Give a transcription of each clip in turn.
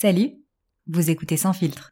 Salut, vous écoutez Sans filtre.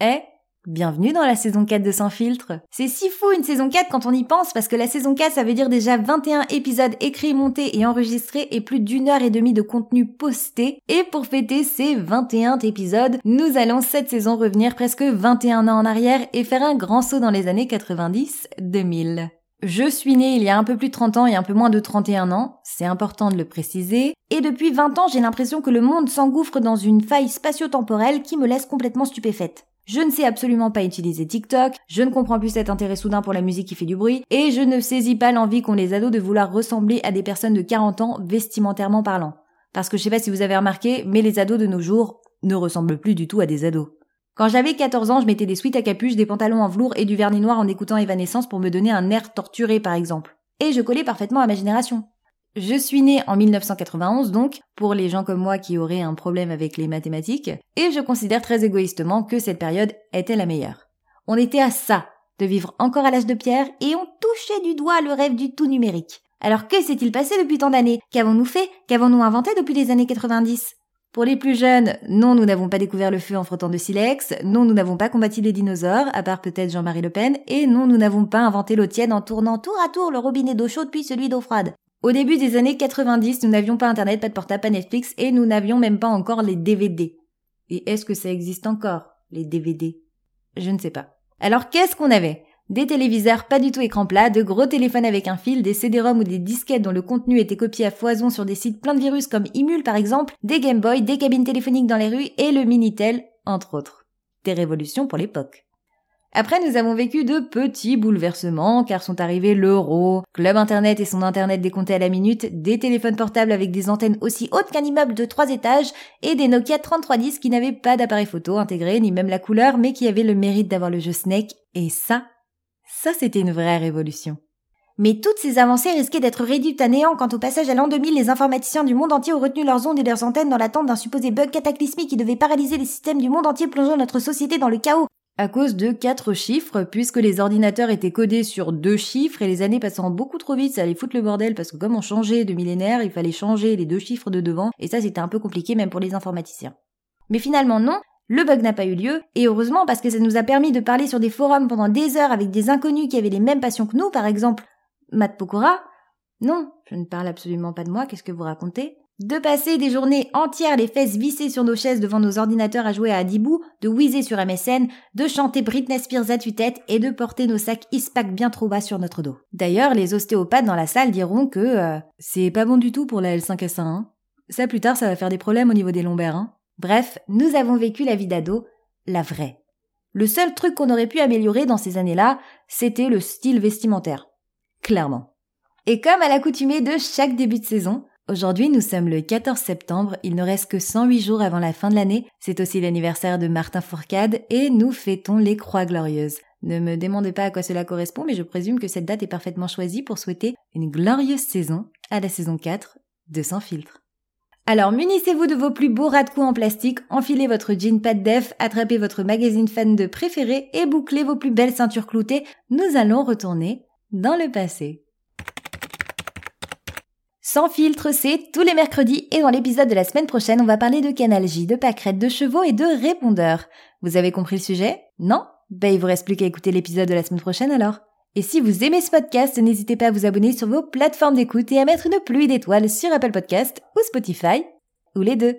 Eh, bienvenue dans la saison 4 de Sans filtre. C'est si fou une saison 4 quand on y pense parce que la saison 4 ça veut dire déjà 21 épisodes écrits, montés et enregistrés et plus d'une heure et demie de contenu posté. Et pour fêter ces 21 épisodes, nous allons cette saison revenir presque 21 ans en arrière et faire un grand saut dans les années 90-2000. Je suis née il y a un peu plus de 30 ans et un peu moins de 31 ans, c'est important de le préciser, et depuis 20 ans j'ai l'impression que le monde s'engouffre dans une faille spatio-temporelle qui me laisse complètement stupéfaite. Je ne sais absolument pas utiliser TikTok, je ne comprends plus cet intérêt soudain pour la musique qui fait du bruit, et je ne saisis pas l'envie qu'ont les ados de vouloir ressembler à des personnes de 40 ans vestimentairement parlant. Parce que je sais pas si vous avez remarqué, mais les ados de nos jours ne ressemblent plus du tout à des ados. Quand j'avais 14 ans, je mettais des suites à capuche, des pantalons en velours et du vernis noir en écoutant Evanescence pour me donner un air torturé par exemple. Et je collais parfaitement à ma génération. Je suis née en 1991 donc, pour les gens comme moi qui auraient un problème avec les mathématiques, et je considère très égoïstement que cette période était la meilleure. On était à ça, de vivre encore à l'âge de pierre, et on touchait du doigt le rêve du tout numérique. Alors que s'est-il passé depuis tant d'années? Qu'avons-nous fait? Qu'avons-nous inventé depuis les années 90 pour les plus jeunes, non, nous n'avons pas découvert le feu en frottant de silex, non, nous n'avons pas combattu les dinosaures, à part peut-être Jean-Marie Le Pen, et non, nous n'avons pas inventé l'eau tiède en tournant tour à tour le robinet d'eau chaude puis celui d'eau froide. Au début des années 90, nous n'avions pas internet, pas de portable, pas Netflix, et nous n'avions même pas encore les DVD. Et est-ce que ça existe encore, les DVD Je ne sais pas. Alors qu'est-ce qu'on avait? Des téléviseurs pas du tout écran plat, de gros téléphones avec un fil, des CD-ROM ou des disquettes dont le contenu était copié à foison sur des sites pleins de virus comme Imul par exemple, des Game Boy, des cabines téléphoniques dans les rues et le Minitel, entre autres. Des révolutions pour l'époque. Après, nous avons vécu de petits bouleversements, car sont arrivés l'euro, Club Internet et son Internet décompté à la minute, des téléphones portables avec des antennes aussi hautes qu'un immeuble de trois étages, et des Nokia 3310 qui n'avaient pas d'appareil photo intégré, ni même la couleur, mais qui avaient le mérite d'avoir le jeu Snake, et ça, ça, c'était une vraie révolution. Mais toutes ces avancées risquaient d'être réduites à néant quand au passage à l'an 2000, les informaticiens du monde entier ont retenu leurs ondes et leurs antennes dans l'attente d'un supposé bug cataclysmique qui devait paralyser les systèmes du monde entier plongeant notre société dans le chaos. À cause de quatre chiffres, puisque les ordinateurs étaient codés sur deux chiffres et les années passant beaucoup trop vite, ça allait foutre le bordel parce que comme on changeait de millénaire, il fallait changer les deux chiffres de devant et ça c'était un peu compliqué même pour les informaticiens. Mais finalement non, le bug n'a pas eu lieu, et heureusement parce que ça nous a permis de parler sur des forums pendant des heures avec des inconnus qui avaient les mêmes passions que nous, par exemple Matt Pokora. Non, je ne parle absolument pas de moi, qu'est-ce que vous racontez? De passer des journées entières les fesses vissées sur nos chaises devant nos ordinateurs à jouer à Adibou, de whizzer sur MSN, de chanter Britney Spears à tue-tête et de porter nos sacs Ispac bien trop bas sur notre dos. D'ailleurs, les ostéopathes dans la salle diront que euh, c'est pas bon du tout pour la L5S1. Hein. Ça plus tard, ça va faire des problèmes au niveau des lombaires. Hein. Bref, nous avons vécu la vie d'ado, la vraie. Le seul truc qu'on aurait pu améliorer dans ces années-là, c'était le style vestimentaire. Clairement. Et comme à l'accoutumée de chaque début de saison, aujourd'hui nous sommes le 14 septembre, il ne reste que 108 jours avant la fin de l'année, c'est aussi l'anniversaire de Martin Fourcade et nous fêtons les Croix Glorieuses. Ne me demandez pas à quoi cela correspond, mais je présume que cette date est parfaitement choisie pour souhaiter une glorieuse saison à la saison 4 de Sans filtre. Alors munissez-vous de vos plus beaux ras en plastique, enfilez votre jean pas def, attrapez votre magazine fan de préféré et bouclez vos plus belles ceintures cloutées. Nous allons retourner dans le passé. Sans filtre, c'est tous les mercredis et dans l'épisode de la semaine prochaine, on va parler de canalgie, de pâquerettes, de chevaux et de répondeurs. Vous avez compris le sujet? Non? Ben il vous reste plus qu'à écouter l'épisode de la semaine prochaine alors. Et si vous aimez ce podcast, n'hésitez pas à vous abonner sur vos plateformes d'écoute et à mettre une pluie d'étoiles sur Apple Podcast ou Spotify, ou les deux,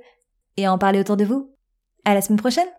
et à en parler autour de vous. À la semaine prochaine!